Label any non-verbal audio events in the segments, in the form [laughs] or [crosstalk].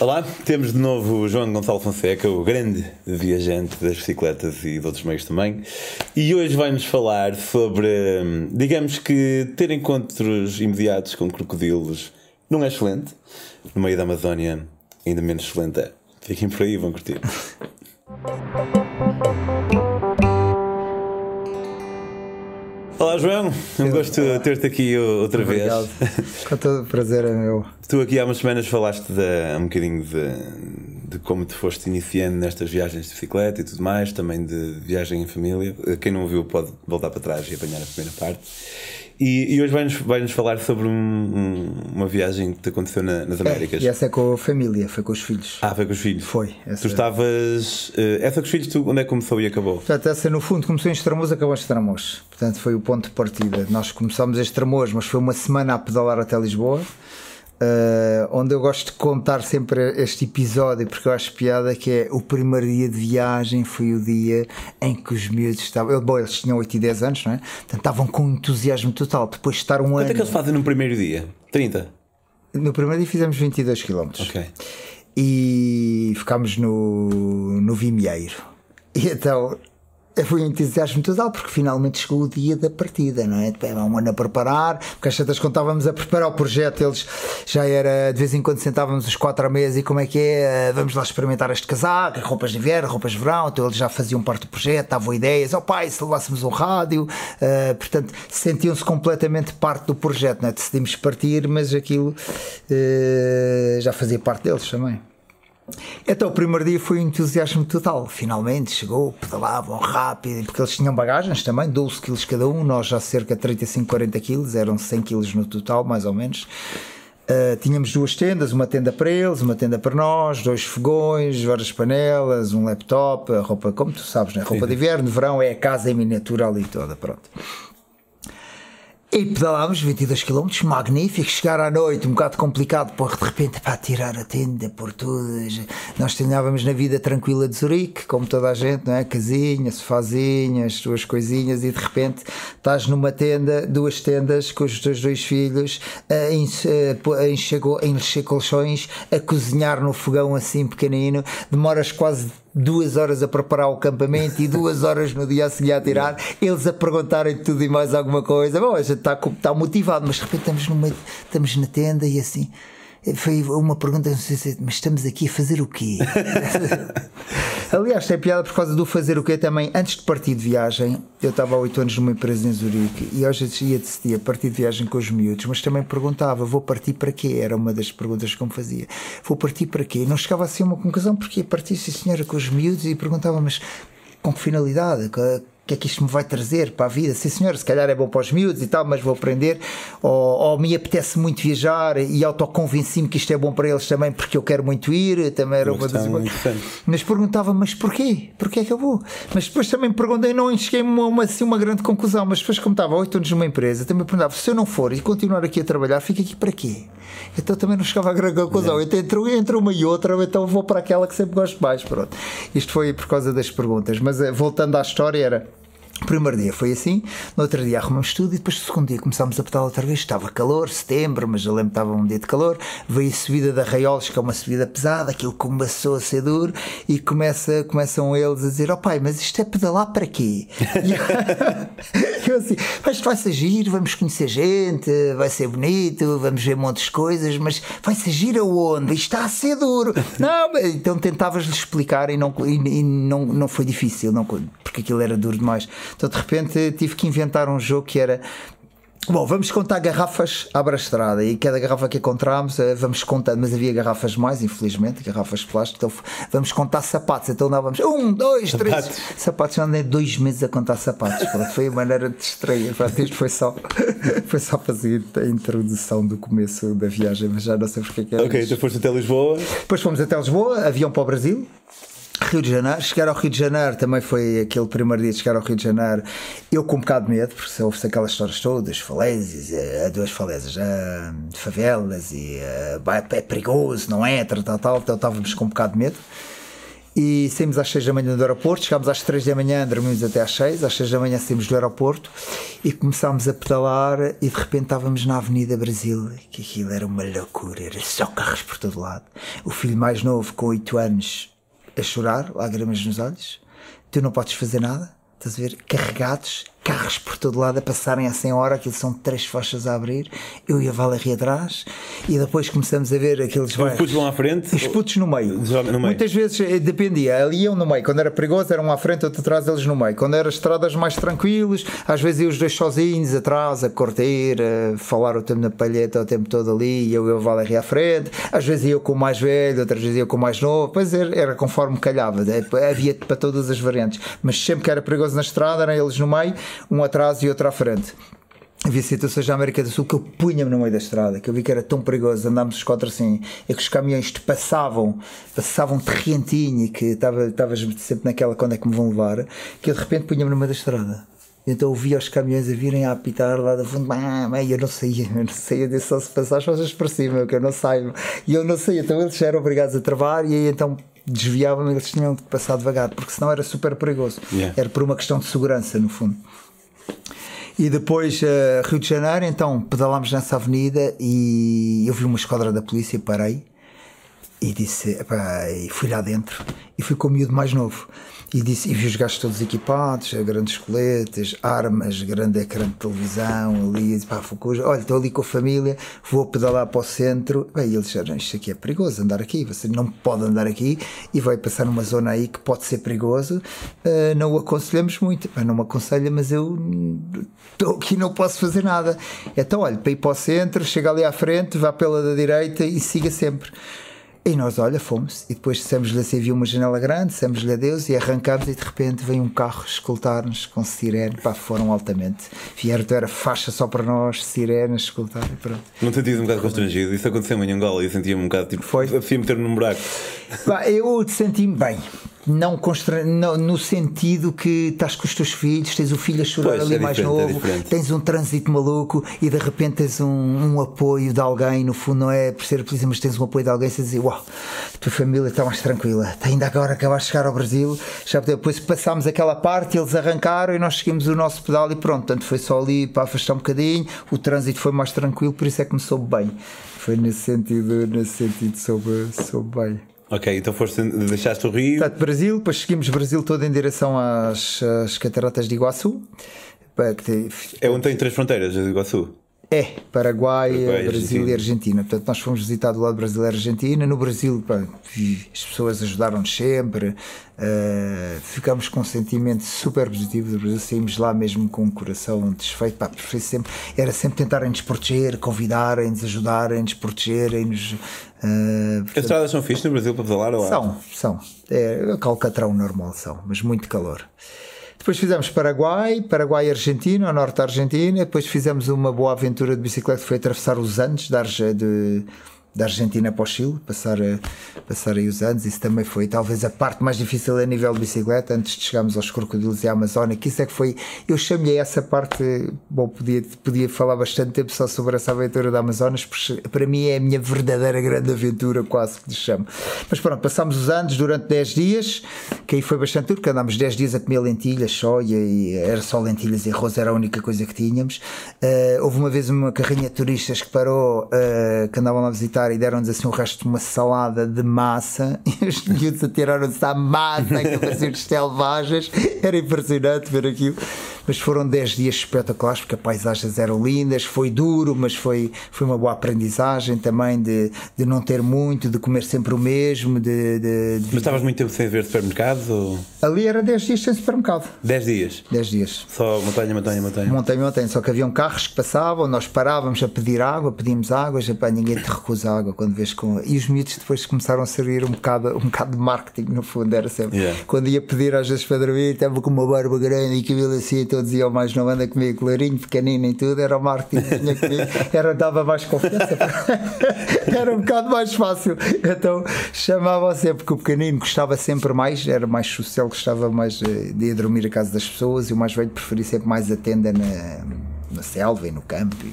Olá, temos de novo o João Gonçalo Fonseca, o grande viajante das bicicletas e de outros meios também. E hoje vai-nos falar sobre, hum, digamos que ter encontros imediatos com crocodilos não é excelente. No meio da Amazónia, ainda menos excelente é. Fiquem por aí, vão curtir. [laughs] Olá João, um gosto ter-te aqui outra Obrigado. vez. Com todo o prazer é meu. Tu aqui há umas semanas falaste de, um bocadinho de, de como te foste iniciando nestas viagens de bicicleta e tudo mais, também de viagem em família. Quem não viu pode voltar para trás e apanhar a primeira parte. E, e hoje vai-nos vai -nos falar sobre um, um, uma viagem que te aconteceu na, nas Américas. É, e essa é com a família, foi com os filhos. Ah, foi com os filhos? Foi. Tu estavas. Uh, essa com os filhos, tu, onde é que começou e acabou? Portanto, essa no fundo começou em Estremoz, acabou em Estremoz. Portanto, foi o ponto de partida. Nós começámos em Estremoz, mas foi uma semana a pedalar até Lisboa. Uh, onde eu gosto de contar sempre este episódio porque eu acho piada que é o primeiro dia de viagem foi o dia em que os miúdos estavam bom, eles tinham 8 e 10 anos não é? Portanto, estavam com entusiasmo total depois de estar um Quanto ano Quanto é que eles fazem no primeiro dia? 30? no primeiro dia fizemos 22 km ok e ficámos no, no Vimieiro e então foi um entusiasmo total porque finalmente chegou o dia da partida, não é? Era um ano a preparar, porque às tantas quando estávamos a preparar o projeto, eles já era de vez em quando sentávamos os quatro a mesa e como é que é? Vamos lá experimentar este casaco, roupas de inverno, roupas de verão, então eles já faziam parte do projeto, davam ideias, oh pai, se levássemos um rádio, uh, portanto sentiam-se completamente parte do projeto, não é? Decidimos partir, mas aquilo uh, já fazia parte deles também. Então o primeiro dia foi um entusiasmo total. Finalmente chegou, pedalavam rápido, porque eles tinham bagagens também, 12 kg cada um, nós já cerca de 35, 40 kg, eram 100 kg no total, mais ou menos. Uh, tínhamos duas tendas, uma tenda para eles, uma tenda para nós, dois fogões, várias panelas, um laptop, a roupa, como tu sabes, né? roupa Sim. de inverno, de verão, é a casa em miniatura ali toda, pronto. E pedalámos 22 km, magnífico. Chegar à noite, um bocado complicado, por de repente, para tirar a tenda por todas. Nós treinávamos na vida tranquila de Zurique, como toda a gente, não é? Casinha, sofazinha, as suas coisinhas, e de repente estás numa tenda, duas tendas, com os teus dois filhos, a encher colchões, a cozinhar no fogão assim pequenino. Demoras quase duas horas a preparar o acampamento e duas horas no dia a seguir a tirar, eles a perguntarem tudo e mais alguma coisa. Bom, a gente está, está motivado, mas de repente estamos, numa, estamos na tenda e assim. Foi uma pergunta, mas estamos aqui a fazer o quê? [laughs] Aliás, tem piada por causa do fazer o quê também. Antes de partir de viagem, eu estava há 8 anos numa empresa em Zurique e hoje ia decidir a partir de viagem com os miúdos, mas também perguntava: vou partir para quê? Era uma das perguntas que me fazia. Vou partir para quê? Não chegava a ser uma conclusão, porque ia partir, sim senhora, com os miúdos e perguntava: mas com que finalidade? Que é que isto me vai trazer para a vida? Sim, senhor, se calhar é bom para os miúdos e tal, mas vou aprender. Ou, ou me apetece muito viajar e autoconvenci-me que isto é bom para eles também, porque eu quero muito ir. Também era uma, das. Mas perguntava, mas porquê? Porquê é que eu vou? Mas depois também perguntei, não cheguei a uma, assim, uma grande conclusão. Mas depois, como estava oito anos numa empresa, também perguntava, se eu não for e continuar aqui a trabalhar, fico aqui para quê? Então também não chegava a grande conclusão. Então entre, entre uma e outra, então vou para aquela que sempre gosto mais. Pronto. Isto foi por causa das perguntas. Mas eh, voltando à história, era o primeiro dia foi assim, no outro dia arrumamos tudo e depois no segundo dia começámos a pedalar outra vez. Estava calor, setembro, mas eu lembro que estava um dia de calor. Veio a subida da Raiolos, que é uma subida pesada, aquilo começou a ser duro e começa, começam eles a dizer: Oh pai, mas isto é pedalar para quê? E eu [laughs] assim: Mas vai ser giro, vamos conhecer gente, vai ser bonito, vamos ver montes de coisas, mas vai ser giro aonde? Isto está a ser duro. Não, então tentavas-lhe explicar e, não, e, e, não, não foi difícil, não, porque aquilo era duro demais. Então de repente tive que inventar um jogo que era Bom, vamos contar garrafas à estrada e cada garrafa que encontramos eh, vamos contar, mas havia garrafas mais, infelizmente, garrafas de plástico, então vamos contar sapatos. Então dávamos um, dois, sapatos. três sapatos. Eu andei dois meses a contar sapatos. Pronto, foi a maneira de distrair. Pronto, isto foi só, [laughs] foi só fazer a introdução do começo da viagem, mas já não sei porque é que era. Ok, então foste até Lisboa. Depois fomos até Lisboa, avião para o Brasil. Rio de Janeiro, chegar ao Rio de Janeiro também foi aquele primeiro dia de chegar ao Rio de Janeiro. Eu com um bocado de medo, porque houve-se aquelas histórias todas, falésias, eh, duas falésias, uh, favelas e uh, é perigoso, não é? Tal, tal, tal, então estávamos com um bocado de medo. E saímos às 6 da manhã do aeroporto, chegámos às 3 da manhã, dormimos até às 6, às 6 da manhã saímos do aeroporto e começámos a pedalar e de repente estávamos na Avenida Brasil, que aquilo era uma loucura, era só carros por todo lado. O filho mais novo, com 8 anos, a chorar, lágrimas nos olhos, tu não podes fazer nada, estás a ver, carregados, carros por todo lado a passarem a 100 hora, aquilo são três faixas a abrir, eu e a Valéria atrás, e depois começamos a ver aqueles Os putos vão à frente? Os putos no meio. No meio. Muitas vezes eh, dependia, ali iam no meio, quando era perigoso eram à frente, outro atrás, eles no meio. Quando eram estradas mais tranquilos, às vezes iam os dois sozinhos atrás, a cortar, a falar o tempo na palheta o tempo todo ali, e eu e a Valéria à frente, às vezes eu com o mais velho, outras vezes eu com o mais novo, pois era, era conforme calhava, eh, havia para todas as variantes, mas sempre que era perigoso na estrada, eram eles no meio, um atrás e outro à frente. Havia situações na América do Sul que eu punha-me no meio da estrada, que eu vi que era tão perigoso, andámos os quatro assim, é que os caminhões te passavam, passavam terrentinho e que estavas sempre naquela quando é que me vão levar, que eu de repente punha-me no meio da estrada. Então eu via os caminhões a virem a apitar lá da fundo, e eu não saía, eu não saía disso só se passar as coisas para cima, que eu não saio. E eu não saía, então eles eram obrigados a travar e aí então desviavam, eles tinham que passar devagar, porque senão era super perigoso. Yeah. Era por uma questão de segurança, no fundo. E depois, uh, Rio de Janeiro, então pedalámos nessa avenida e eu vi uma esquadra da polícia, parei e disse, epá, e fui lá dentro e fui com o miúdo mais novo. E, disse, e vi os gajos todos equipados, grandes coletes, armas, grande ecrã de televisão, ali, pá, Fucuja, olha, estou ali com a família, vou pedalar para o centro. Bem, eles disseram, isto aqui é perigoso, andar aqui, você não pode andar aqui e vai passar numa zona aí que pode ser perigoso. Uh, não o aconselhamos muito, Bem, não me aconselha, mas eu estou aqui não posso fazer nada. Então, olha, para ir para o centro, chega ali à frente, vá pela da direita e siga sempre. E nós, olha, fomos. E depois dissemos-lhe assim: viu uma janela grande, dissemos-lhe adeus e arrancámos. E de repente veio um carro escoltar-nos com sirene. Pá, foram altamente. Vieram, era faixa só para nós, sirenes, escoltar e pronto. Não sentias um bocado constrangido? Isso aconteceu em Angola e eu sentia-me um bocado tipo. Foi. Apetecia meter-me num buraco. Pá, eu senti-me bem. Não, constra... não no sentido que estás com os teus filhos, tens o filho a chorar Pois, ali é mais é novo, diferente. tens um trânsito maluco e de repente tens um, um apoio de alguém, no fundo não é por ser polícia, mas tens um apoio de alguém, você dizer, uau, a tua família está mais tranquila, ainda agora acabaste de chegar ao Brasil, já depois passámos aquela parte, eles arrancaram e nós seguimos o nosso pedal e pronto, portanto foi só ali para afastar um bocadinho, o trânsito foi mais tranquilo, por isso é que me soube bem. Foi nesse sentido, nesse sentido soube, soube bem. Ok, então foste, deixaste o Rio. Portanto, Brasil, depois seguimos Brasil todo em direção às, às cataratas de Iguaçu. Tem- É onde tem três fronteiras, sul. É, Paraguai, Paraguai, Brasil Argentina. e Argentina. Portanto, nós fomos visitar do lado Brasil e Argentina. No Brasil, pá, as pessoas ajudaram-nos sempre. eh, ficámos com um sentimento super positivo do Brasil. Saímos lá mesmo com o coração desfeito. Pá, sempre, era sempre tentarem-nos proteger, convidarem-nos, ajudarem-nos, protegerem-nos. eh, As estradas são fixas no Brasil para pedalar ou são, são. É calcatrão normal, são, mas muito calor. Depois fizemos Paraguai, Paraguai e Argentina, ao norte da Argentina. Depois fizemos uma boa aventura de bicicleta que foi atravessar os Andes Arge- de- da Argentina para o Chile, passar, eh, passar aí os Andes. Isso também foi talvez a parte mais difícil a nível de bicicleta, antes de chegarmos aos crocodilos e à Amazónia. Que isso é que foi. Eu chamei essa parte. Bom, podia, podia falar bastante tempo só sobre essa aventura da Amazonas, porque para mim é a minha verdadeira grande aventura, quase que lhe chamo. Mas pronto, passámos os Andes durante 10 dias, que aí foi bastante duro, porque andámos 10 dias a comer lentilhas só, e, e era só lentilhas e arroz, era a única coisa que tínhamos. Eh, houve uma vez uma carrinha de turistas que parou, eh, que andavam lá a visitar e deram-nos assim o resto de uma salada de massa, [laughs] e os miúdos atiraram-se à massa, que pareciam selvagens, era impressionante ver aquilo. Mas foram 10 dias espetaculares, porque as paisagens eram lindas, foi duro, mas foi, foi uma boa aprendizagem também de, de não ter muito, de comer sempre o mesmo, de, de, de- Mas estavas muito tempo sem ver supermercados ou. Ali era 10 dias sem supermercado. 10 dias? 10 dias. Só montanha, montanha, montanha. Montanha, montanha, só que haviam carros que passavam, nós parávamos a pedir água, pedimos água, já pá, ninguém te recusa água quando vês com. E os miúdos depois começaram a servir um bocado, um bocado de marketing, no fundo, era sempre. Yeah. Quando ia pedir às vezes para dormir, estava com uma barba grande e cabelo assim, então dizia ao mais não anda comigo, clarinho, pequenino e tudo, era o marketing que tinha comigo, era, dava mais confiança, [laughs] era um bocado mais fácil. Então chamavam sempre, porque o pequenino gostava sempre mais, era mais social, gostava mais eh, de ir dormir à casa das pessoas e o mais velho preferia sempre mais a tenda na, na selva e no campo. E,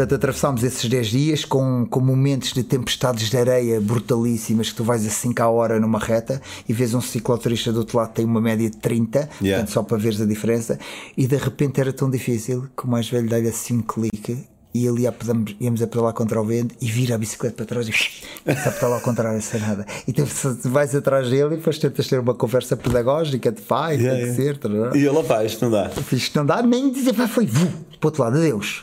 Portanto, atravessámos esses 10 dias com, com momentos de tempestades de areia brutalíssimas que tu vais a 5 a hora numa reta e vês um cicloturista do outro lado que tem uma média de 30, Yeah. portanto, só para veres a diferença. E de repente era tão difícil que o mais velho dá-lhe assim um clique e ia, pedamos- íamos a pedalar contra o vento e vira a bicicleta para trás e começa a pedalar ao contrário sem nada. E tu vais atrás dele e depois tentas ter uma conversa pedagógica de pai, Yeah, tem que yeah. ser. tarará. E ele, opá, isto não dá. Isto não dá nem dizer, pá, foi vu, para o outro lado, adeus.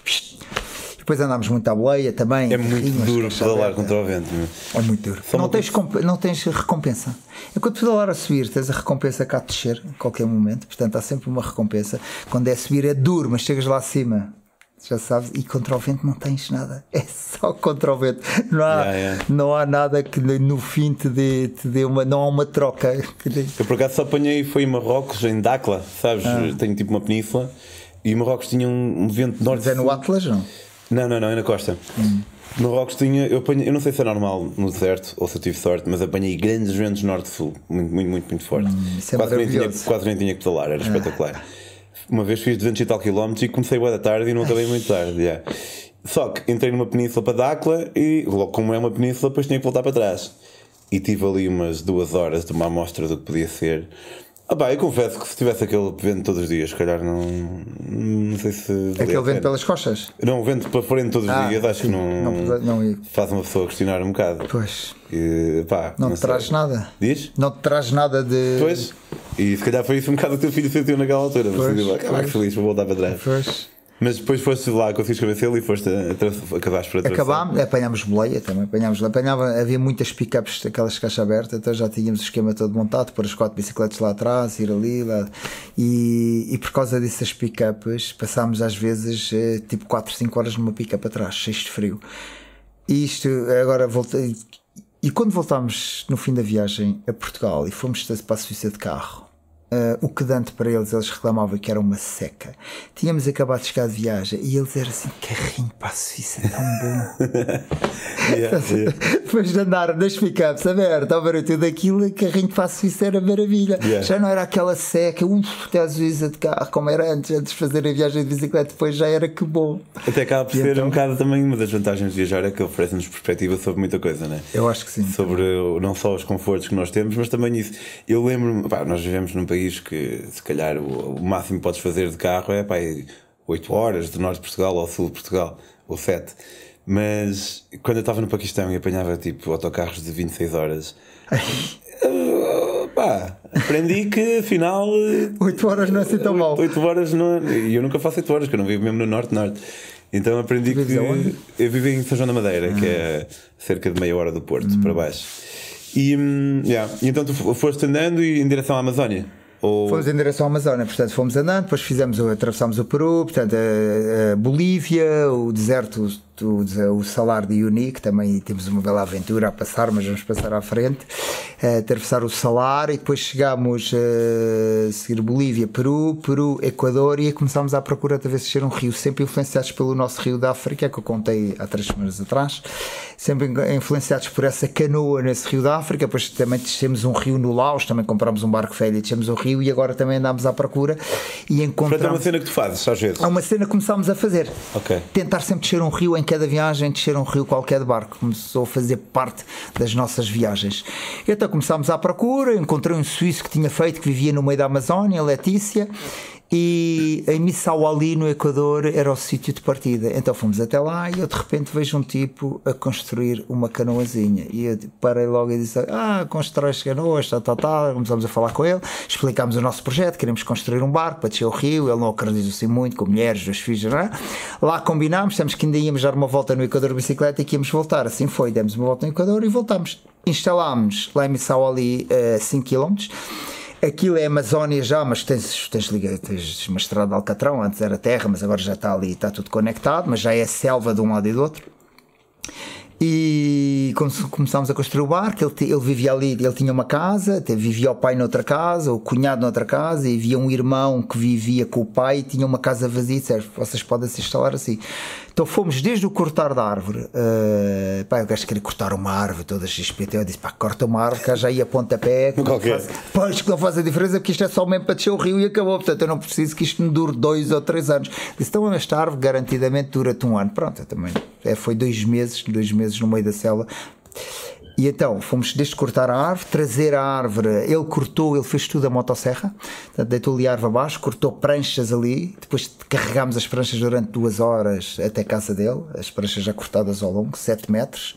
Depois andámos muito à boleia também. É muito duro pedalar contra o vento. meu. É muito duro. Não tens, não tens recompensa. Enquanto pedalar a subir, tens a recompensa cá a descer, em qualquer momento. Portanto, há sempre uma recompensa. Quando é subir, é duro, mas chegas lá acima. Já sabes, e contra o vento não tens nada, [laughs] é só contra o vento. Não há, Yeah, yeah. Não há nada que no fim te dê, te dê uma. Não há uma troca. Eu por acaso só apanhei, foi em Marrocos, em Dakla, sabes? Ah. Tenho tipo uma península e Marrocos tinha um, um vento norte. Mas é no Atlas, não? Não, não, não, é na costa. Hum. Marrocos tinha, eu, apanhei, eu não sei se é normal no deserto ou se eu tive sorte, mas apanhei grandes ventos norte-sul, muito, muito, muito, muito forte. Hum, é quase, nem tinha. Ah. quase nem tinha que pedalar, era espetacular. Uma vez fiz 200 e tal quilómetros e comecei boa da tarde e não acabei muito tarde. yeah. Só que entrei numa península para Dakla e, logo como é uma península, depois tinha que voltar para trás. E tive ali umas duas horas de uma amostra do que podia ser. Ah, pá, eu confesso que se tivesse aquele vento todos os dias, se calhar não. Não sei se. Aquele vento pelas costas. Não, o vento para frente todos os Ah, dias, acho que não, Não, não, faz uma pessoa questionar um bocado. pois. E, pá, Não, te sei. traz nada. Diz? Não te traz nada de. Pois. E se calhar foi isso um bocado que o teu filho sentiu naquela altura. Mas Pois, pois. feliz, vou voltar para trás. Pois. Mas depois foste lá, conseguiste convencê-lo e foste a, a, acabaste por atravessar. Acabámos, apanhámos boleia também, apanhámos, apanhava, havia muitas pickups daquelas de caixa aberta, então já tínhamos o esquema todo montado, pôr as quatro bicicletas lá atrás, ir ali, lá, e, e por causa dessas pickups passámos às vezes eh, tipo 4, 5 horas numa pickup atrás, cheios de frio. E isto agora voltei. E quando voltámos no fim da viagem a Portugal e fomos para a Suíça de carro, eh, o que dante para eles, eles reclamavam que era uma seca. Tínhamos acabado de chegar de viagem e eles eram assim: carrinho para a Suíça, tão bom. [laughs] Yeah, yeah. Depois de andar nas pickups aberto ao barulho daquilo, carrinho para a Suíça era maravilha. Yeah. Já não era aquela seca, uff, até a Suíça de carro, como era antes, antes de fazer a viagem de bicicleta, depois já era que bom. Até acaba por ser então? um bocado também uma das vantagens de viajar é que oferece-nos perspectiva sobre muita coisa, né? Eu acho que sim. Sobre não só os confortos que nós temos, mas também isso. Eu lembro-me, nós vivemos num país que se calhar o, o máximo que podes fazer de carro é pá, 8 horas do norte de Portugal ao sul de Portugal, ou 7. Mas quando eu estava no Paquistão e apanhava tipo autocarros de 26 horas, ah, pá, aprendi que afinal 8 horas não é assim tão mal. 8 horas não E eu nunca faço 8 horas, que eu não vivo mesmo no norte-norte. Então aprendi que. Eu vivo em São João da Madeira, que é cerca de meia hora do Porto, para baixo. E, hum, yeah. e então tu foste andando e em direção à Amazónia? Ou... Fomos em direção à Amazónia, portanto fomos andando, depois fizemos, atravessámos o Peru, portanto a, a Bolívia, o deserto, o, o Salar de Uyuni, que também temos uma bela aventura a passar, mas vamos passar à frente, a atravessar o Salar e depois chegámos a seguir Bolívia, Peru, Peru, Equador e começámos à procura de ver se um rio, sempre influenciados pelo nosso rio da África, que eu contei há três semanas atrás, sempre influenciados por essa canoa nesse rio da África, depois também descemos um rio no Laos, também comprámos um barco velho e descemos o rio e agora também andámos à procura e Portanto, é uma encontramos. cena que tu fazes, às vezes. Há uma cena que começámos a fazer. Ok. Tentar sempre descer um rio em cada viagem, descer um rio qualquer de barco. Começou a fazer parte das nossas viagens. Então começámos à procura, encontrei um suíço que tinha feito, que vivia no meio da Amazónia, Letícia, e em Missau Ali, no Equador, era o sítio de partida. Então fomos até lá e eu de repente vejo um tipo a construir uma canoazinha. E eu parei logo e disse: Ah, constróis canoas, tal, tal, tal. Começámos a falar com ele, explicámos o nosso projeto, queremos construir um barco para descer o rio. Ele não acreditou assim muito, com mulheres, dois filhos, não é? Lá combinámos, temos que ainda íamos dar uma volta no Equador de bicicleta e que íamos voltar. Assim foi, demos uma volta no Equador e voltámos. Instalámos lá em Missau Ali a 5 km. Aquilo é Amazónia já, mas tens, tens, tens uma estrada de Alcatrão, antes era terra, mas agora já está ali, está tudo conectado, mas já é selva de um lado e do outro. E come- começámos a construir o barco. Ele, ele vivia ali, ele tinha uma casa, vivia o pai noutra casa, o cunhado noutra casa, e havia um irmão que vivia com o pai e tinha uma casa vazia. Disse, vocês podem se instalar assim. Então fomos desde o cortar da árvore. Uh, pá, o gajo queria cortar uma árvore, toda XPT. Eu disse, pá, corta uma árvore, que já ia pontapé. [laughs] Que não faz, pois que não faz a diferença, porque isto é só mesmo para descer o rio e acabou. Portanto, eu não preciso que isto me dure dois ou três anos. Disse, então esta árvore garantidamente dura-te um ano. Pronto, também. É, foi dois meses, dois meses no meio da selva. E então fomos desde cortar a árvore, trazer a árvore, ele cortou, ele fez tudo a motosserra, deitou ali a árvore abaixo, cortou pranchas ali, depois carregámos as pranchas durante duas horas até a casa dele, as pranchas já cortadas ao longo, 7 metros.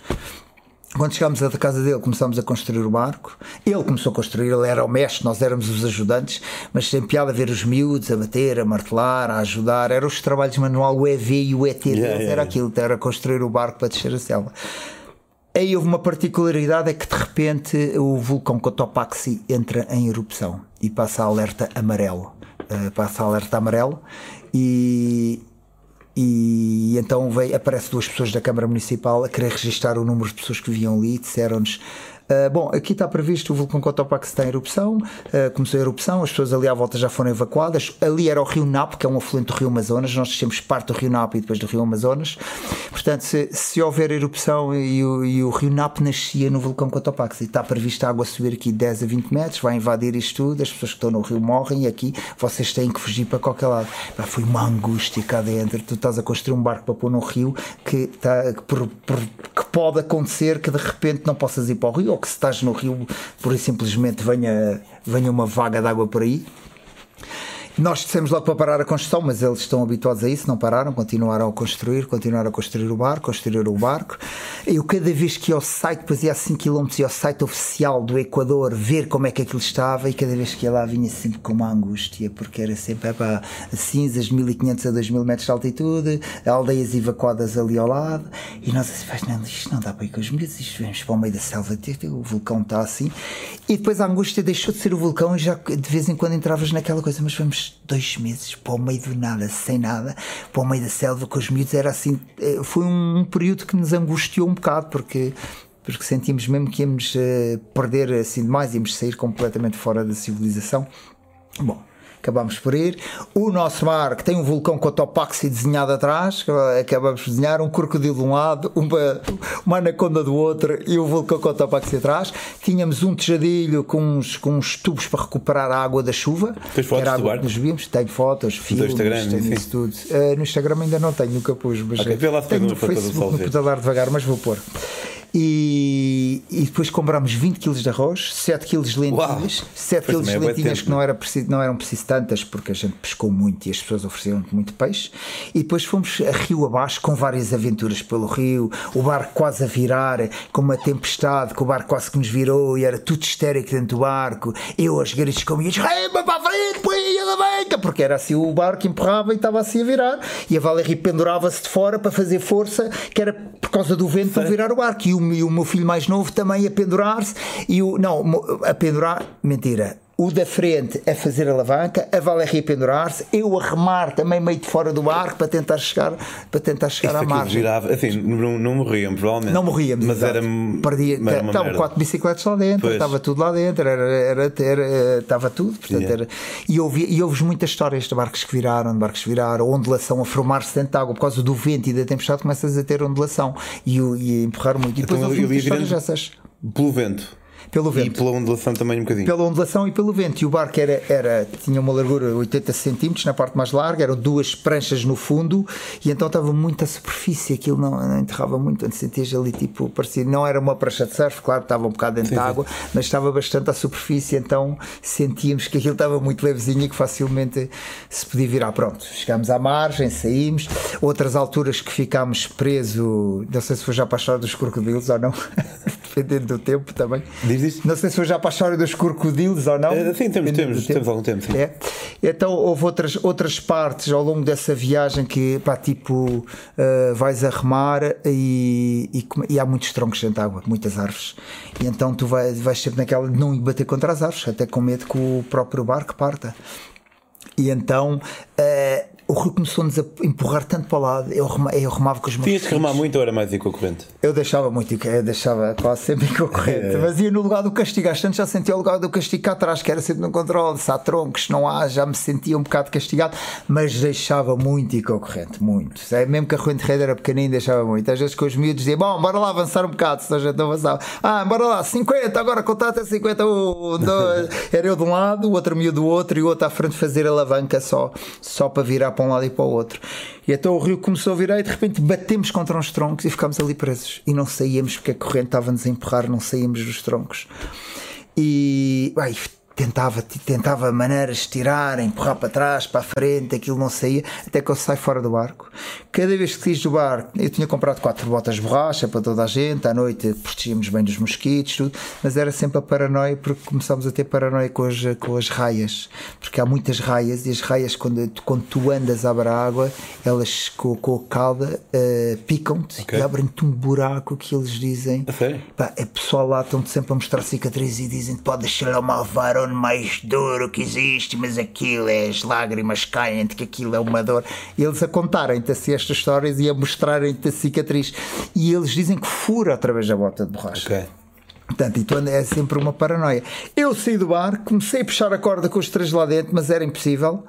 Quando chegámos à casa dele, começámos a construir o barco. Ele começou a construir, ele era o mestre, nós éramos os ajudantes, mas sem piada a ver os miúdos a bater, a martelar, a ajudar. Eram os trabalhos manual, o EV e o ET, yeah, yeah. era aquilo, era construir o barco para descer a selva. Aí houve uma particularidade: é que de repente o vulcão Cotopaxi entra em erupção e passa a alerta amarelo. Uh, passa a alerta amarelo e, e então veio, aparece duas pessoas da Câmara Municipal a querer registrar o número de pessoas que viam ali e disseram-nos Uh, bom, aqui está previsto o vulcão Cotopaxi está em erupção, uh, começou a erupção, as pessoas ali à volta já foram evacuadas. Ali era o Rio Napo, que é um afluente do Rio Amazonas, nós temos parte do Rio Napo e depois do Rio Amazonas. Portanto, se, se houver erupção e o, e o, Rio Napo nascia no vulcão Cotopaxi, está prevista a água subir aqui 10 a 20 metros, vai invadir isto tudo, as pessoas que estão no rio morrem e aqui vocês têm que fugir para qualquer lado. foi uma angústia cá dentro. Tu estás a construir um barco para pôr no rio que, está, que, por, por, que pode acontecer que de repente não possas ir para o rio que se estás no rio, por simplesmente venha, venha uma vaga de água por aí. Nós dissemos logo para parar a construção, mas eles estão habituados a isso, não pararam, continuaram a construir, continuaram a construir o barco, construir o barco. Eu cada vez que ia ao site, depois ia a 5 km, ia ao site oficial do Equador ver como é que aquilo estava e cada vez que ia lá vinha sempre com uma angústia, porque era sempre epá, cinzas de 1500 a 2000 metros de altitude, aldeias evacuadas ali ao lado, e nós assim, não, isto não dá para ir com os medos, isto vemos para o meio da selva, o vulcão está assim. E depois a angústia deixou de ser o vulcão e já de vez em quando entravas naquela coisa, mas vamos dois meses para o meio do nada, sem nada, para o meio da selva com os miúdos, era assim, eh, foi um período que nos angustiou um bocado, porque porque sentimos mesmo que íamos uh, perder assim demais, íamos sair completamente fora da civilização. Bom, acabamos por ir. O nosso mar, que tem um vulcão Cotopaxi desenhado atrás, acabamos de desenhar um crocodilo de um lado, uma, uma anaconda do outro e o vulcão Cotopaxi atrás. Tínhamos um tejadilho com uns, com uns tubos para recuperar a água da chuva. Tens fotos era água que nos vimos, tenho fotos, filmes, Instagram, tenho isso tudo. Uh, no Instagram ainda não tenho, nunca pus, mas okay, tenho no Facebook, no pedalar devagar, mas vou pôr. E, e depois comprámos 20 kg de arroz, 7 kg de lentilhas, Uau. 7 kg de é lentilhas que não, era preciso, não eram preciso tantas porque a gente pescou muito e as pessoas ofereciam muito peixe. E depois fomos a rio abaixo com várias aventuras pelo rio, o barco quase a virar, com uma tempestade, que o barco quase que nos virou e era tudo histérico dentro do barco. Eu aos gritos comigo, rema para a frente, põe a banca, porque era assim o barco empurrava e estava assim a virar. E a Valéria pendurava-se de fora para fazer força, que era por causa do vento para virar o barco. E o o, e o meu filho mais novo também a pendurar-se e o não a pendurar mentira o da frente a fazer a alavanca, a Valéria a pendurar-se, eu a remar também meio de fora do barco para tentar chegar, para tentar chegar à margem. Girava, assim, não, não morríamos, provavelmente. Não morríamos, mas exato. era. Perdia, era estavam quatro bicicletas lá dentro, pois. estava tudo lá dentro, era, era, era, estava tudo. Portanto, yeah. era, e, ouvi, e ouves muitas histórias de barcos que viraram, de barcos que viraram, ondulação a formar-se dentro de água por causa do vento e da tempestade, começas a ter ondulação e, e a empurrar muito. E depois então, ouvi muitas histórias dessas. Pelo vento pelo vento. E pela ondulação também um bocadinho. Pela ondulação e pelo vento. E o barco era, era, tinha uma largura de 80 centímetros na parte mais larga, eram duas pranchas no fundo e então estava muita superfície, aquilo não, não enterrava muito, antes sentias ali tipo, parecia, não era uma prancha de surf, claro, estava um bocado dentro da água, mas estava bastante à superfície, então sentíamos que aquilo estava muito levezinho e que facilmente se podia virar. Pronto, chegámos à margem, saímos. Outras alturas que ficámos presos, não sei se foi já para a história dos crocodilos ou não, [laughs] dependendo do tempo também. Diz Diz, Não sei se foi já para a história dos crocodilos ou não. Uh, sim, temos, temos, temos algum tempo. Sim. É. Então houve outras, outras partes ao longo dessa viagem que, pá, tipo, uh, vais a remar e, e, e, há muitos troncos dentro de água, muitas árvores. E então tu vais, vais sempre naquela de não bater contra as árvores, até com medo que o próprio barco parta. E então. Uh, o rio começou-nos a empurrar tanto para o lado, eu, rema, eu remava com os meus Tinhas que remar muito ou era mais ir com a corrente? Eu deixava muito, eu deixava quase sempre com a corrente, mas ia no lugar do castigo. Às tantas já sentia o lugar do castigo cá atrás, que era sempre no controle. Se há troncos, não há, já me sentia um bocado castigado, mas deixava muito ir com a corrente, muito. É, mesmo que a corrente de rede era pequenina, deixava muito. Às vezes com os miúdos dizia: Bom, bora lá avançar um bocado, se a gente não avançava. Ah, bora lá, 50, agora contar até 50. Um, dois. [laughs] Era eu de um lado, o outro miúdo do outro e o outro à frente fazer alavanca só, só para virar para um lado e para o outro. E então o rio começou a virar e de repente batemos contra uns troncos e ficámos ali presos. E não saíamos porque a corrente estava-nos a empurrar, não saíamos dos troncos. E ai, tentava, tentava maneiras de tirar, empurrar para trás, para a frente, aquilo não saía, até que eu saio fora do barco. Cada vez que saís do barco, eu tinha comprado quatro botas de borracha para toda a gente, à noite protegíamos bem dos mosquitos, tudo, mas era sempre a paranoia, porque começámos a ter paranoia com as, com as raias, porque há muitas raias, e as raias, quando, quando tu andas a a água, elas com, com a cauda uh, picam-te Ok. e abrem-te um buraco que eles dizem. Sério? Pá, é pessoal lá estão-te sempre a mostrar cicatrizes e dizem pode deixar o malvarão mais duro que existe, mas aquilo é as lágrimas caem-te, que aquilo é uma dor. E eles a contarem-te assim estas histórias e a mostrarem-te a cicatriz. E eles dizem que fura através da bota de borracha. Ok. Portanto, então é sempre uma paranoia. Eu saí do bar, comecei a puxar a corda com os três lá dentro, mas era impossível.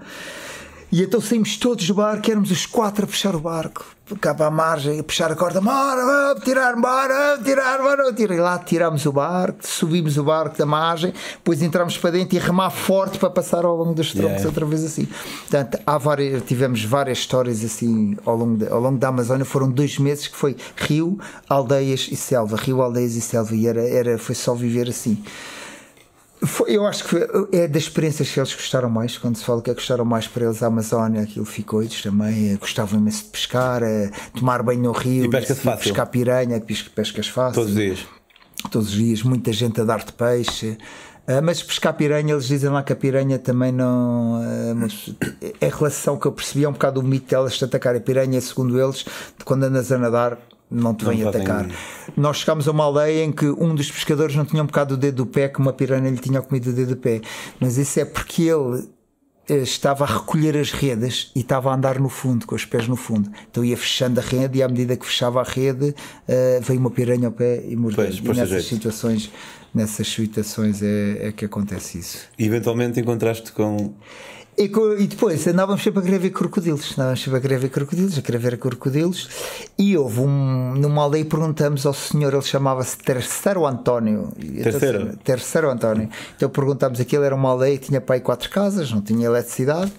E então saímos todos do barco, éramos os quatro a puxar o barco, cá para a margem, a puxar a corda, bora, vamos tirar, bora, vamos tirar, bora, tirar. E lá tirámos o barco, subimos o barco da margem, depois entramos para dentro e a remar forte para passar ao longo dos troncos Yeah. outra vez assim. Portanto, há várias, tivemos várias histórias assim ao longo, de- ao longo da Amazónia. Foram dois meses que foi rio, aldeias e selva, rio, aldeias e selva, e era, era, foi só viver assim. Foi- eu acho que foi- é das experiências que eles gostaram mais. Quando se fala que é gostaram mais para eles a Amazónia, aquilo ficou eles também. eh, Gostavam imenso de pescar, eh, tomar banho no rio, E pesca-se fácil? pescar piranha, pes- pescas fáceis Todos os dias. todos os dias, muita gente a dar-te peixe. Ah, mas pescar piranha, eles dizem lá que a piranha também não. mas é a relação que eu percebi é um bocado o mito delas te atacar. A piranha, segundo eles, de quando andas a nadar, não te Não vem fazem- atacar. Nós chegámos a uma aldeia em que um dos pescadores não tinha um bocado o dedo do pé, que uma piranha lhe tinha comido o dedo do pé. Mas isso é porque ele eh, estava a recolher as redes e estava a andar no fundo, com os pés no fundo. Então ia fechando a rede e à medida que fechava a rede eh, veio uma piranha ao pé e mordeu. Pois, E nessas situações, nessas situações é, é que acontece isso. E eventualmente encontraste com. E, e depois andávamos sempre a querer ver crocodilos, andávamos sempre a querer ver crocodilos, a querer ver crocodilos. E houve um. Numa aldeia perguntamos ao senhor, ele chamava-se Terceiro António. Então, Terceiro? Terceiro António. Então perguntámos aquilo, era uma aldeia tinha pai quatro casas, não tinha eletricidade.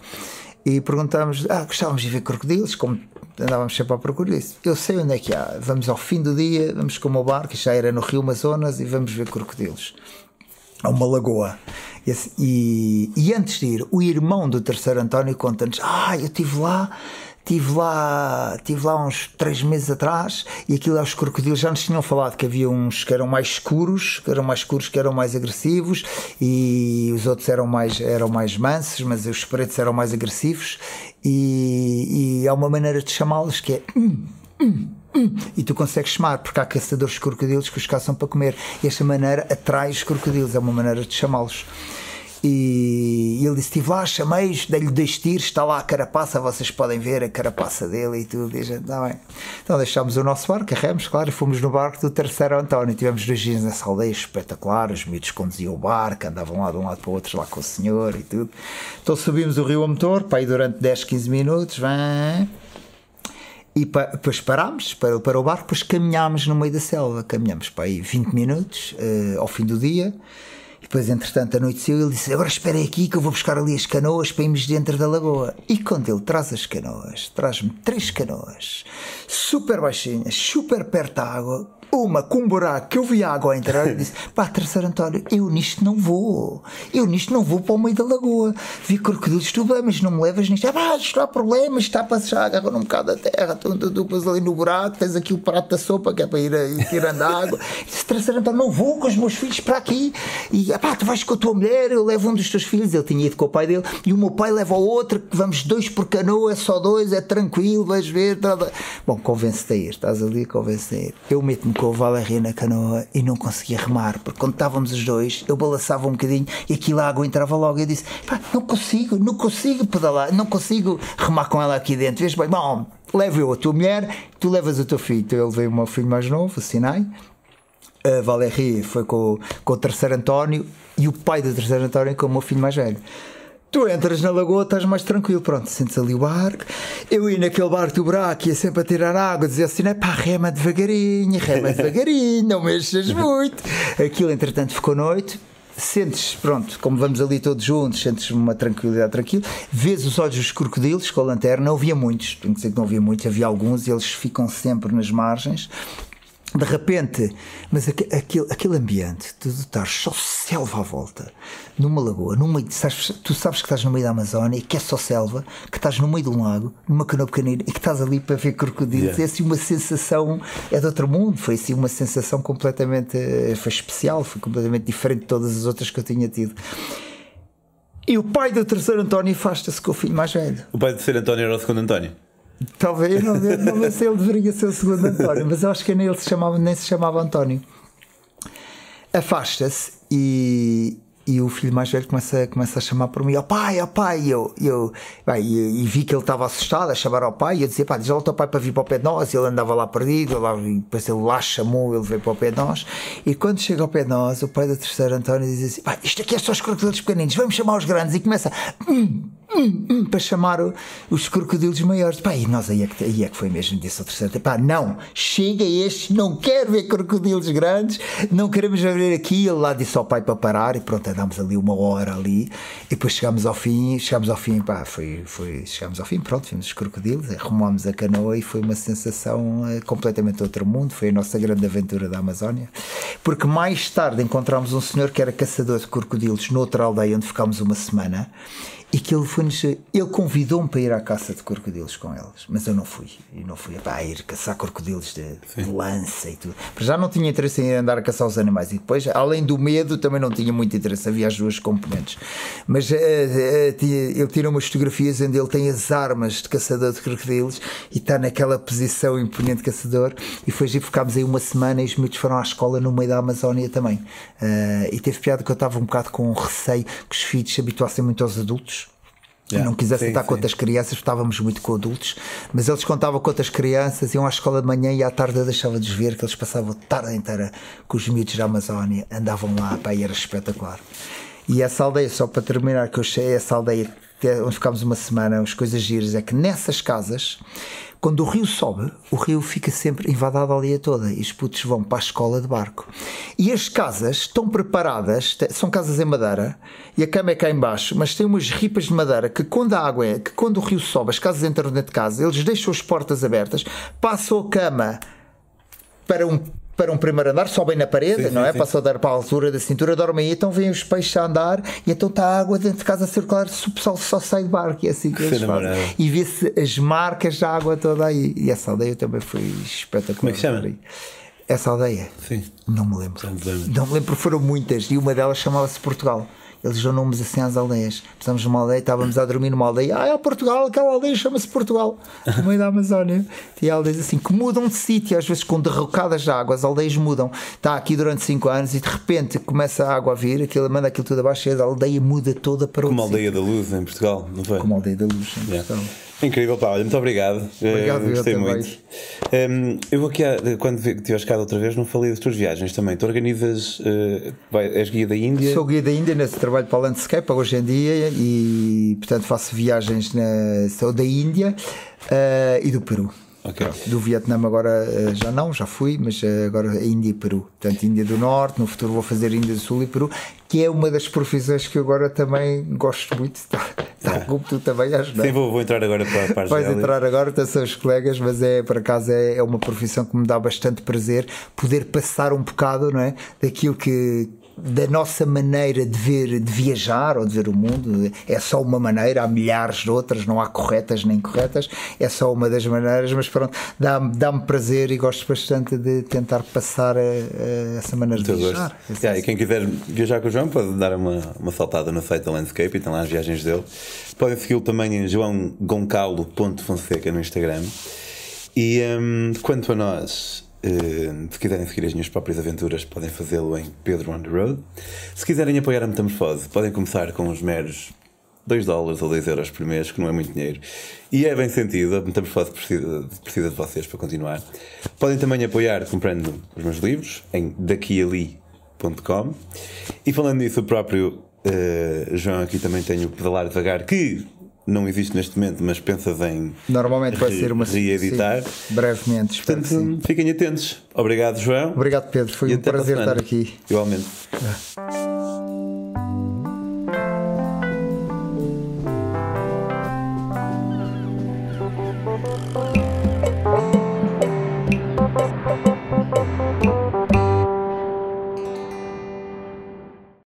E perguntámos, ah, gostávamos de ver crocodilos, como andávamos sempre à procura disso. Eu sei onde é que há, vamos ao fim do dia, vamos com o meu barco, já era no Rio Amazonas, e vamos ver crocodilos a uma lagoa. E, e- e antes de ir, o irmão do terceiro António conta-nos: Ah, eu estive lá. Estive lá, tive lá uns três meses atrás e aquilo aos crocodilos já nos tinham falado que havia uns que eram mais escuros, que eram mais escuros, que eram mais agressivos e os outros eram mais, eram mais mansos, mas os pretos eram mais agressivos e, e há uma maneira de chamá-los que é "Hum, e tu consegues chamar, porque há caçadores de crocodilos que os caçam para comer. E esta maneira atrai os crocodilos, é uma maneira de chamá-los. E ele disse: Estive lá, chamei-os, dei-lhe dois tiros, está lá a carapaça, vocês podem ver a carapaça dele e tudo. E gente, tá bem. Então deixámos o nosso barco, carregamos, claro, e fomos no barco do terceiro António. Tivemos dois dias nessa aldeia espetacular, os miúdos conduziam o barco, andavam lá de um lado para o outro, lá com o senhor e tudo. Então subimos o rio a motor, para aí durante 10, 15 minutos, vem. E pa- depois parámos para, para o barco, depois caminhámos no meio da selva. Caminhámos para aí 20 minutos eh, ao fim do dia. E depois, entretanto, anoiteceu e ele disse: Agora esperem aqui que eu vou buscar ali as canoas para irmos dentro da lagoa. E quando ele traz as canoas, traz-me três canoas, super baixinhas, super perto da água. Uma com um buraco que eu vi água a entrar e disse: Pá, terceiro António, eu nisto não vou. Eu nisto não vou para o meio da lagoa. Vi crocodilos, tu bem, mas não me levas nisto. Ah, pá, isto há problema, isto está para já agarrar um bocado da terra. Tu, tu, ali no buraco, tens aqui o prato da sopa que é para ir, a- ir tirando a água. E disse: Terceiro António, não vou com os meus filhos para aqui. E ah, pá, tu vais com a tua mulher, eu levo um dos teus filhos. Ele tinha ido com o pai dele e o meu pai leva o outro, vamos dois por canoa, é só dois, é tranquilo, vais ver. tá, tá. Bom, convence-te a ir, estás ali, convence-te a ir. Eu meto-me com o Valério na canoa e não conseguia remar, porque quando estávamos os dois, eu balançava um bocadinho e aquilo a água entrava logo. Eu disse: não consigo, não consigo pedalar, não consigo remar com ela aqui dentro. Vês bem, bom, levo eu a tua mulher, tu levas o teu filho. Então ele veio o meu filho mais novo, o Sinai. A foi com, com o terceiro António e o pai do terceiro António com o meu filho mais velho. Tu entras na lagoa, estás mais tranquilo, pronto, sentes ali o barco. Eu ia naquele barco do buraco, ia sempre a tirar água, dizia assim: é pá, rema devagarinho, rema [laughs] devagarinho, não mexas muito. Aquilo, entretanto, ficou noite. Sentes, pronto, como vamos ali todos juntos, sentes uma tranquilidade tranquila. Vês os olhos dos crocodilos com a lanterna, não havia muitos, tenho que dizer que não havia muitos, havia alguns e eles ficam sempre nas margens de repente, mas aquele, aquele ambiente, tu estás só selva à volta, numa lagoa, no meio, tu sabes que estás no meio da Amazónia, que é só selva, que estás no meio de um lago, numa canoa pequenina e que estás ali para ver crocodilos, yeah. é assim uma sensação, é de outro mundo, foi assim uma sensação completamente, foi especial, foi completamente diferente de todas as outras que eu tinha tido. E o pai do terceiro António afasta-se com o filho mais velho. O pai do terceiro António era o segundo António? Talvez, não, não sei se ele deveria ser o segundo António, mas eu acho que nem ele se chamava, nem se chamava António. Afasta-se e, e o filho mais velho começa, começa a chamar por mim, ó pai, ó pai, e eu, eu, bem, e, e, vi que ele estava assustado a chamar ao pai, e eu dizia, pá, diz ao teu pai para vir para o pé de nós, e ele andava lá perdido, lá, e depois ele lá chamou, ele veio para o pé de nós, e quando chega ao pé de nós, o pai do terceiro António diz assim, pá, isto aqui é só os crocodilos pequeninos, vamos chamar os grandes, e começa, hum, hum, hum, para chamar o, os crocodilos maiores. Pá, e nós aí é, que, aí é que foi mesmo, disse ao terceiro, pá, não, chega este, não quero ver crocodilos grandes, não queremos ver aqui. Ele lá disse ao pai para parar, e pronto, andámos ali uma hora ali, e depois chegámos ao fim, chegámos ao fim, pá, foi, foi, chegámos ao fim, pronto, vimos os crocodilos, arrumámos a canoa e foi uma sensação eh, completamente outro mundo, foi a nossa grande aventura da Amazónia, porque mais tarde encontramos um senhor que era caçador de crocodilos noutra aldeia onde ficámos uma semana e que ele foi ele convidou-me para ir à caça de crocodilos com eles, mas eu não fui. E não fui para ir caçar crocodilos de, de, lança e tudo. Mas já não tinha interesse em andar a caçar os animais. E depois, além do medo, também não tinha muito interesse. Havia as duas componentes. Mas uh, uh, ele tira umas fotografias onde ele tem as armas de caçador de crocodilos e está naquela posição imponente de caçador. E foi e ficámos aí uma semana e os miúdos foram à escola no meio da Amazónia também. Uh, e teve piada que eu estava um bocado com receio que os filhos se habituassem muito aos adultos Yeah, não quisesse estar com outras crianças, estávamos muito com adultos, mas eles contavam com outras crianças, iam à escola de manhã e à tarde eu deixava de ver que eles passavam a tarde inteira com os miúdos da Amazónia, andavam lá, pá, e era espetacular. E essa aldeia, só para terminar, que eu achei essa aldeia onde ficámos uma semana, as coisas giras, é que nessas casas quando o rio sobe, o rio fica sempre invadado a aldeia toda e os putos vão para a escola de barco. E as casas estão preparadas, são casas em madeira e a cama é cá embaixo, mas tem umas ripas de madeira que quando a água é, que quando o rio sobe, as casas entram dentro de casa, eles deixam as portas abertas, passam a cama para um para um primeiro andar, sobem na parede, sim, não sim, é? Sim. Passam a dar para a altura da cintura, dormem aí, então vêm os peixes a andar e então está a água dentro de casa a circular, se o pessoal só sai de barco, e é assim que eles fazem. E vê-se as marcas da água toda aí. E essa aldeia também foi espetacular. Como é que chama? Essa aldeia? Sim. Não me lembro. Não me lembro, não me lembro porque foram muitas e uma delas chamava-se Portugal eles dão nomes assim às aldeias. Estamos numa aldeia, estávamos a dormir numa aldeia, ah, é Portugal, aquela aldeia chama-se Portugal, no meio da Amazónia. E aldeias assim que mudam de sítio, às vezes com derrocadas de água, as aldeias mudam. Está aqui durante 5 anos e de repente começa a água a vir, aquilo, manda aquilo tudo abaixo e a aldeia muda toda para Como a aldeia sítio. da luz em Portugal, não foi? Como a aldeia da luz em yeah. Portugal. Incrível, pá, olha, muito obrigado. Obrigado, uh, gostei eu muito. Um, eu vou aqui, quando tiveste cá outra vez, não falei das tuas viagens também. Tu organizas, uh, vai, és guia da Índia? Sou guia da Índia nesse trabalho para o Landscape hoje em dia e, portanto, faço viagens na, sou da Índia uh, e do Peru. Okay. Do Vietnã agora já não, já fui, mas agora é Índia e Peru. Portanto, Índia do Norte, no futuro vou fazer Índia do Sul e Peru, que é uma das profissões que eu agora também gosto muito. Está, está como tu também ajudar. Sim, vou, vou, entrar agora para, a Vais entrar agora, então são os colegas, mas é por acaso é, é uma profissão que me dá bastante prazer poder passar um bocado não é, daquilo que da nossa maneira de ver, de viajar ou de ver o mundo, é só uma maneira, há milhares de outras, não há corretas nem incorretas, é só uma das maneiras, mas pronto, dá-me dá prazer e gosto bastante de tentar passar a, a essa maneira de viajar. Yeah, e quem quiser viajar com o João pode dar uma, uma saltada no site da Landscape e tem lá as viagens dele. Podem segui-lo também em joãogoncalo.fonseca no Instagram. E um, quanto a nós, se quiserem seguir as minhas próprias aventuras, podem fazê-lo em Pedro on the Road. Se quiserem apoiar a Metamorfose, podem começar com os meros 2 dólares ou 2 euros por mês, que não é muito dinheiro. E é bem sentido, a Metamorfose precisa, precisa de vocês para continuar. Podem também apoiar comprando os meus livros em daquiali.com. E falando nisso, o próprio uh, João aqui também tem o Pedalar Devagar, que não existe neste momento, mas pensas em Normalmente vai ser uma reeditar. Sim, brevemente, Portanto, sim. fiquem atentos. Obrigado, João. Obrigado, Pedro. Foi e um prazer estar aqui. Igualmente. É.